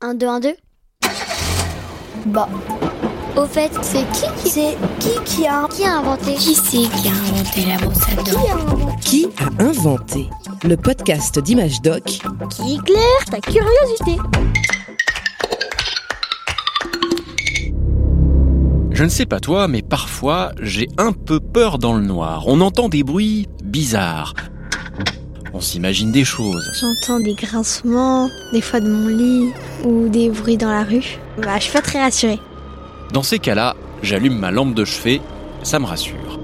1, 2, 1, 2 Bah. Au fait, c'est qui qui c'est qui qui a qui a inventé? Qui c'est qui a inventé la brosse à Qui dents a inventé Le podcast d'Image Doc? Qui éclaire ta curiosité? Je ne sais pas toi, mais parfois j'ai un peu peur dans le noir. On entend des bruits bizarres. On s'imagine des choses. J'entends des grincements, des fois de mon lit, ou des bruits dans la rue. Bah, je suis pas très rassurée. Dans ces cas-là, j'allume ma lampe de chevet, ça me rassure.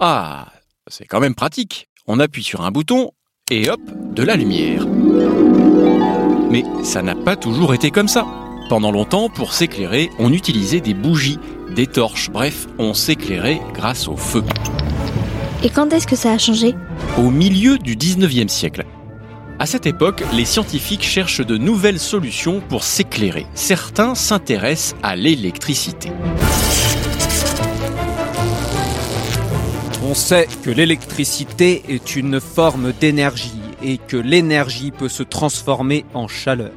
Ah, c'est quand même pratique. On appuie sur un bouton et hop, de la lumière. Mais ça n'a pas toujours été comme ça. Pendant longtemps, pour s'éclairer, on utilisait des bougies, des torches, bref, on s'éclairait grâce au feu. Et quand est-ce que ça a changé Au milieu du 19e siècle. À cette époque, les scientifiques cherchent de nouvelles solutions pour s'éclairer. Certains s'intéressent à l'électricité. On sait que l'électricité est une forme d'énergie et que l'énergie peut se transformer en chaleur.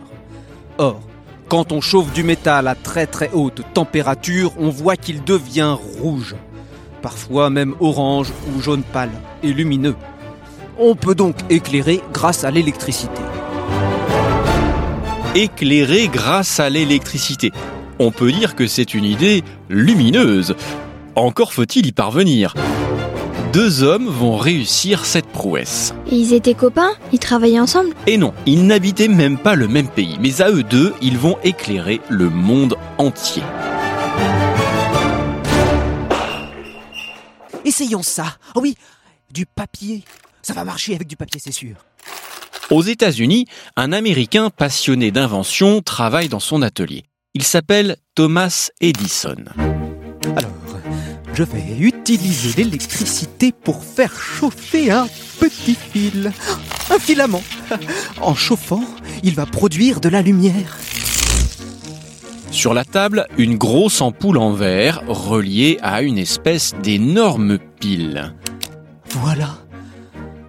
Or, quand on chauffe du métal à très très haute température, on voit qu'il devient rouge, parfois même orange ou jaune pâle et lumineux. On peut donc éclairer grâce à l'électricité. Éclairer grâce à l'électricité. On peut dire que c'est une idée lumineuse. Encore faut-il y parvenir. Deux hommes vont réussir cette prouesse. Et ils étaient copains Ils travaillaient ensemble Et non, ils n'habitaient même pas le même pays, mais à eux deux, ils vont éclairer le monde entier. Essayons ça. Oh oui, du papier. Ça va marcher avec du papier, c'est sûr. Aux États-Unis, un Américain passionné d'invention travaille dans son atelier. Il s'appelle Thomas Edison. Alors, je vais utiliser l'électricité pour faire chauffer un petit fil. Un filament. En chauffant, il va produire de la lumière. Sur la table, une grosse ampoule en verre reliée à une espèce d'énorme pile. Voilà.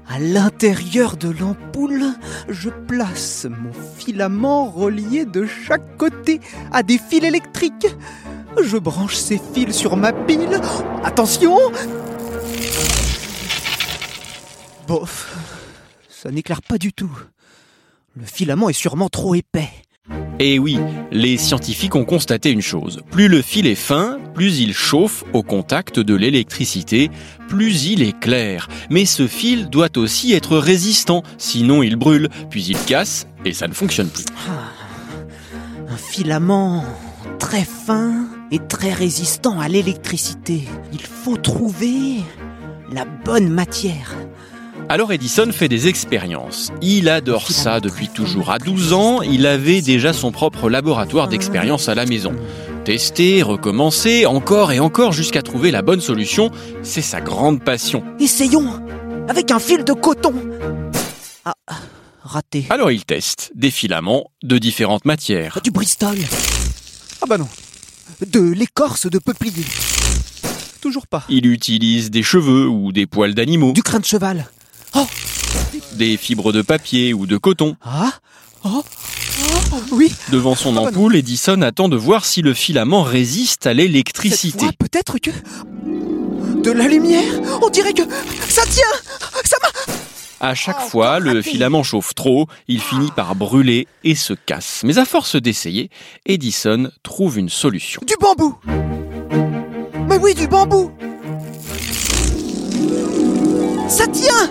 À l'intérieur de l'ampoule, je place mon filament relié de chaque côté à des fils électriques. Je branche ces fils sur ma pile. Attention Bof, ça n'éclaire pas du tout. Le filament est sûrement trop épais. Et oui, les scientifiques ont constaté une chose. Plus le fil est fin, plus il chauffe au contact de l'électricité, plus il est clair. Mais ce fil doit aussi être résistant, sinon il brûle, puis il casse, et ça ne fonctionne plus. Un filament très fin et très résistant à l'électricité. Il faut trouver la bonne matière. Alors Edison fait des expériences. Il adore ça depuis toujours. À 12 ans, il avait déjà son propre laboratoire d'expérience à la maison. Tester, recommencer, encore et encore jusqu'à trouver la bonne solution, c'est sa grande passion. Essayons avec un fil de coton. Ah, raté. Alors il teste des filaments de différentes matières. Du Bristol. Ah bah non. De l'écorce de peuplier. Toujours pas. Il utilise des cheveux ou des poils d'animaux, Du crin de cheval. Oh des fibres de papier ou de coton. Ah Oh Oh Oui Devant son Ah bah ampoule, Edison attend de voir si le filament résiste à l'électricité. peut-être que... De la lumière On dirait que... Ça tient Ça m'a... À chaque Oh, fois, le filament chauffe trop, il finit par brûler et se casse. Mais à force d'essayer, Edison trouve une solution. Du bambou Mais oui, du bambou Ça tient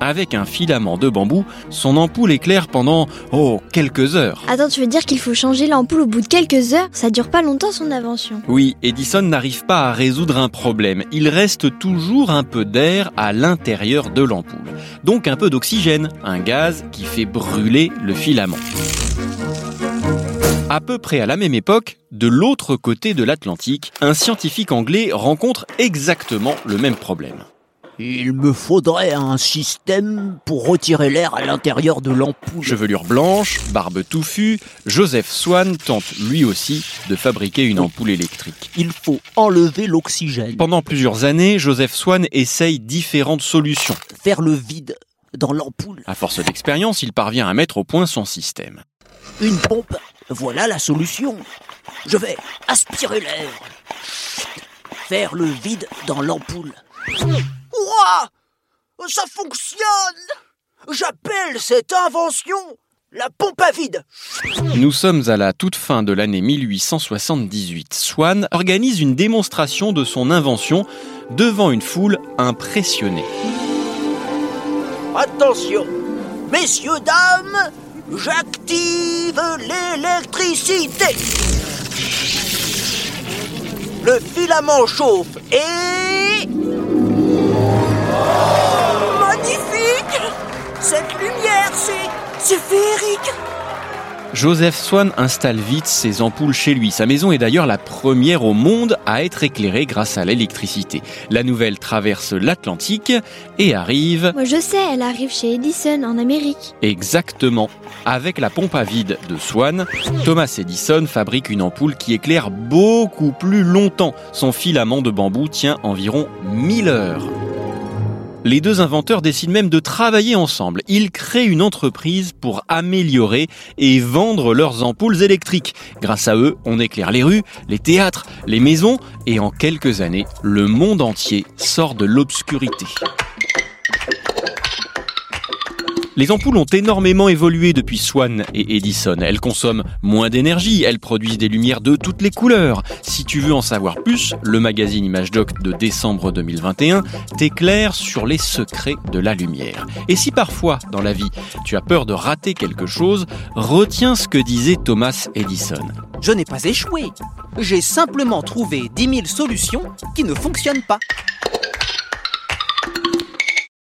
Avec un filament de bambou, son ampoule éclaire pendant, oh, quelques heures. Attends, tu veux dire qu'il faut changer l'ampoule au bout de quelques heures? Ça dure pas longtemps son invention. Oui, Edison n'arrive pas à résoudre un problème. Il reste toujours un peu d'air à l'intérieur de l'ampoule. Donc un peu d'oxygène, un gaz qui fait brûler le filament. À peu près à la même époque, de l'autre côté de l'Atlantique, un scientifique anglais rencontre exactement le même problème. Il me faudrait un système pour retirer l'air à l'intérieur de l'ampoule. Chevelure blanche, barbe touffue, Joseph Swan tente lui aussi de fabriquer une ampoule électrique. Il faut enlever l'oxygène, Pendant plusieurs années, Joseph Swan essaye différentes solutions. faire le vide dans l'ampoule. À force d'expérience, il parvient à mettre au point son système. Une pompe Voilà la solution. Je vais aspirer l'air. Faire le vide dans l'ampoule. Ça fonctionne J'appelle cette invention la pompe à vide. Nous sommes à la toute fin de l'année 1878. Swann organise une démonstration de son invention devant une foule impressionnée. Attention, messieurs, dames, j'active l'électricité. Le filament chauffe et... Cette lumière, c'est... c'est féerique Joseph Swan installe vite ses ampoules chez lui. Sa maison est d'ailleurs la première au monde à être éclairée grâce à l'électricité. La nouvelle traverse l'Atlantique et arrive... Moi je sais, elle arrive chez Edison en Amérique. Exactement. Avec la pompe à vide de Swan, Thomas Edison fabrique une ampoule qui éclaire beaucoup plus longtemps. Son filament de bambou tient environ 1000 heures. Les deux inventeurs décident même de travailler ensemble. Ils créent une entreprise pour améliorer et vendre leurs ampoules électriques. Grâce à eux, on éclaire les rues, les théâtres, les maisons et en quelques années, le monde entier sort de l'obscurité. Les ampoules ont énormément évolué depuis Swan et Edison. Elles consomment moins d'énergie, elles produisent des lumières de toutes les couleurs. Si tu veux en savoir plus, le magazine Image Doc de décembre 2021 t'éclaire sur les secrets de la lumière. Et si parfois, dans la vie, tu as peur de rater quelque chose, retiens ce que disait Thomas Edison. Je n'ai pas échoué. J'ai simplement trouvé 10 000 solutions qui ne fonctionnent pas.